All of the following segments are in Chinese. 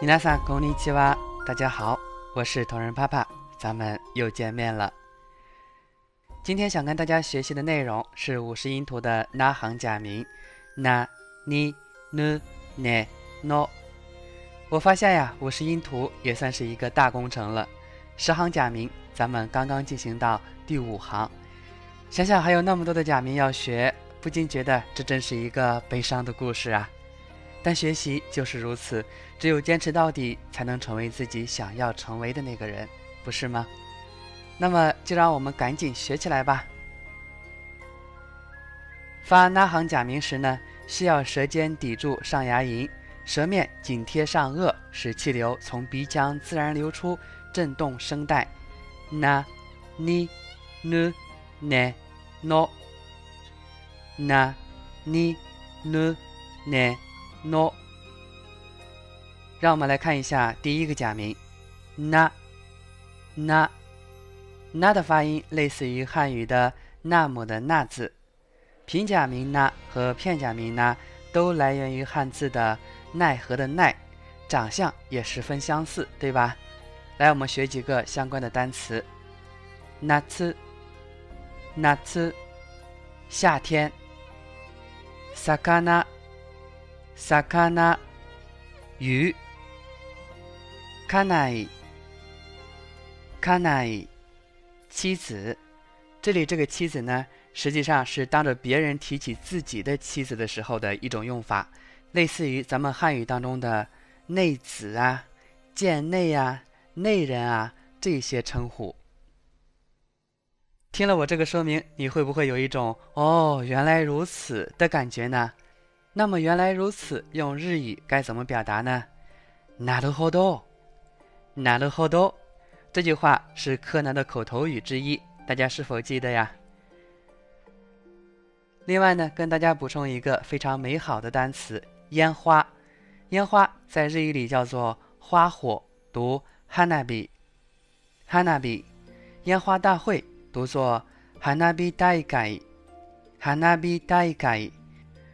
米娜桑こんにちは，大家好，我是同仁爸爸，咱们又见面了。今天想跟大家学习的内容是五十音图的那行假名那、ni、nu、ne、no。我发现呀，五十音图也算是一个大工程了。十行假名，咱们刚刚进行到第五行，想想还有那么多的假名要学，不禁觉得这真是一个悲伤的故事啊。 但学习就是如此，只有坚持到底，才能成为自己想要成为的那个人，不是吗？那么就让我们赶紧学起来吧。发那行假名时呢，需要舌尖抵住上牙龈，舌面紧贴上颚，使气流从鼻腔自然流出，震动声带。那、ni、nu、ne、no。那、ni、nu、ne。no，让我们来看一下第一个假名，，na na，na 的发音类似于汉语的“那么”的“那”字，平假名那和片假名那都来源于汉字的“奈何”的“奈”，长相也十分相似，对吧？来，我们学几个相关的单词，那次，那次，夏天，萨萨卡纳，鱼。卡奈，卡奈，妻子。这里这个妻子呢，实际上是当着别人提起自己的妻子的时候的一种用法，类似于咱们汉语当中的内子啊、贱内啊、内人啊这些称呼。听了我这个说明，你会不会有一种“哦，原来如此”的感觉呢？那么原来如此，用日语该怎么表达呢？なるほど，なるほど，这句话是柯南的口头语之一，大家是否记得呀？另外呢，跟大家补充一个非常美好的单词——烟花。烟花在日语里叫做花火，读 hanabi，hanabi。烟花大会读作 hanabi daikai，hanabi daikai。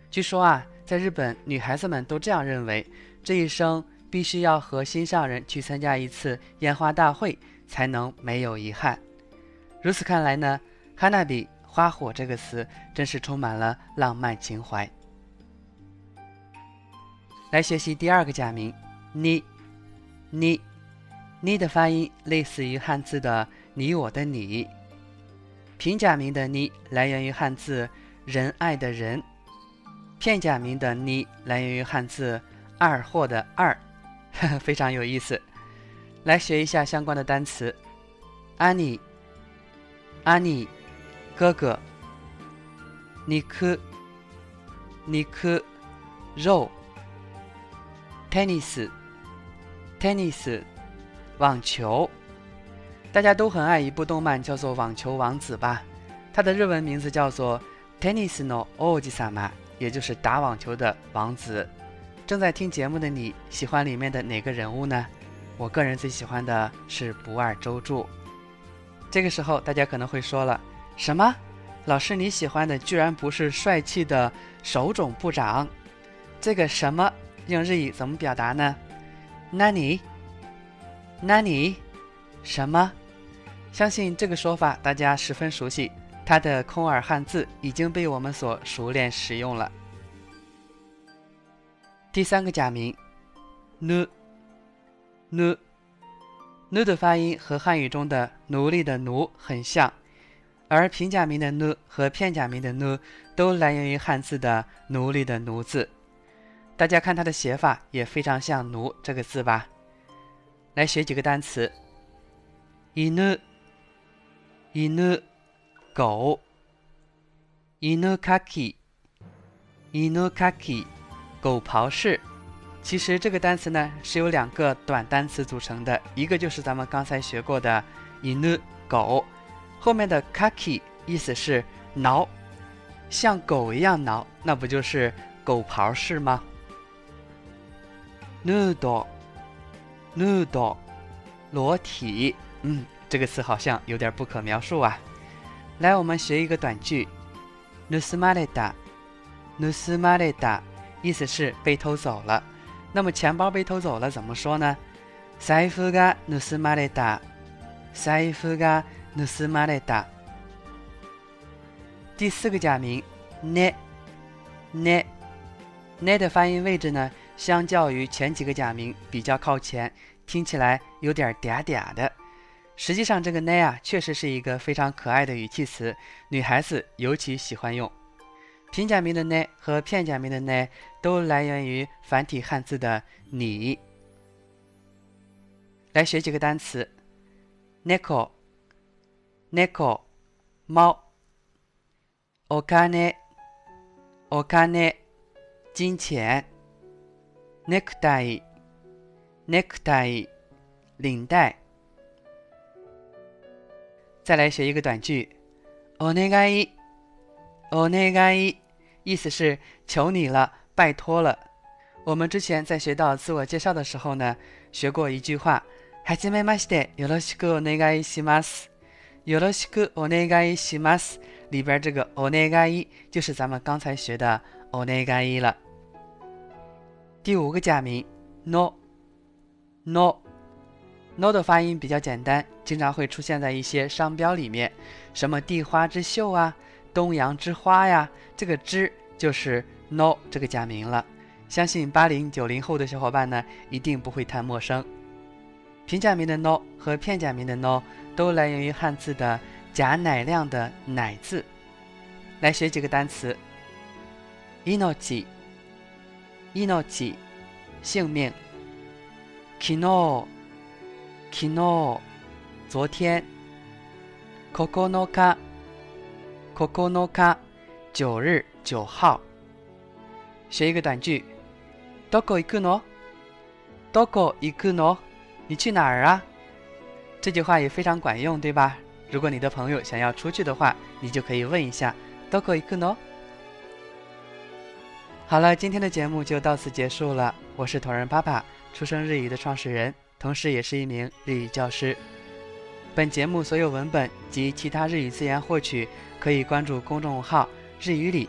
据说啊，在日本，女孩子们都这样认为：这一生必须要和心上人去参加一次烟花大会，才能没有遗憾。如此看来呢，“hanabi” 花火这个词真是充满了浪漫情怀。来学习第二个假名“你”，“你”，“你”的发音类似于汉字的“你我的你”。平假名的“你”来源于汉字“仁爱”的“仁”。片假名的“你”来源于汉字“二货”的“二”，非常有意思。来学一下相关的单词：阿尼、阿尼、哥哥；尼克、尼克、肉；tennis、tennis、网球。大家都很爱一部动漫，叫做《网球王子》吧？它的日文名字叫做《Tennis no Ojisama》。也就是打网球的王子，正在听节目的你喜欢里面的哪个人物呢？我个人最喜欢的是不二周助。这个时候大家可能会说了，什么？老师你喜欢的居然不是帅气的手冢部长？这个什么用日语怎么表达呢？那你？那你？什么？相信这个说法大家十分熟悉。它的空耳汉字已经被我们所熟练使用了。第三个假名，nu，nu，nu 的发音和汉语中的奴隶的奴很像，而平假名的 nu 和片假名的 nu 都来源于汉字的奴隶的奴字。大家看它的写法也非常像奴这个字吧？来学几个单词，inu，inu。狗，inukaki，inukaki，狗刨式。其实这个单词呢是由两个短单词组成的，一个就是咱们刚才学过的 inu 狗，后面的 kaki 意思是挠，像狗一样挠，那不就是狗刨式吗？noodle，noodle，裸体。嗯，这个词好像有点不可描述啊。来，我们学一个短句，nusmada，nusmada，意思是被偷走了。 那么钱包被偷走了怎么说呢？財布が盗まれた。財布が盗まれた。第四个假名ねねね的发音位置呢，相较于前几个假名比较靠前，听起来有点嗲嗲的。 实际上，这个呢啊，确实是一个非常可爱的语气词，女孩子尤其喜欢用。平假名的呢和片假名的呢，都来源于繁体汉字的你。来学几个单词：neko，neko，猫；okane，okane，金钱；necktie，necktie，领带。再来学一个短句お願いお願い意思是求你了，拜托了。我们之前在学到自我介绍的时候呢，学过一句话はじめましてよろしくお願いしますよろしくお願いします里边这个お願い就是咱们刚才学的お願い了。第五个假名 no no No 的发音比较简单，经常会出现在一些商标里面，什么地花之秀啊、东洋之花呀，这个之就是 no 这个假名了。相信八零九零后的小伙伴呢，一定不会太陌生。平假名的 no 和片假名的 no 都来源于汉字的假乃亮的乃字。来学几个单词：inochi，inochi，性命；kino。昨日，昨天。九日，九日，九日，九号。学一个短句。どこ行くの？どこ行くの？你去哪儿啊？这句话也非常管用，对吧？如果你的朋友想要出去的话，你就可以问一下。どこ行くの？好了，今天的节目就到此结束了。我是同人爸爸，出生日语的创始人。 同时，也是一名日语教师。本节目所有文本及其他日语资源获取，可以关注公众号“日语里”，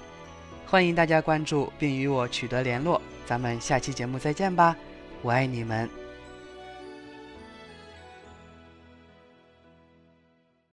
欢迎大家关注并与我取得联络。咱们下期节目再见吧，我爱你们。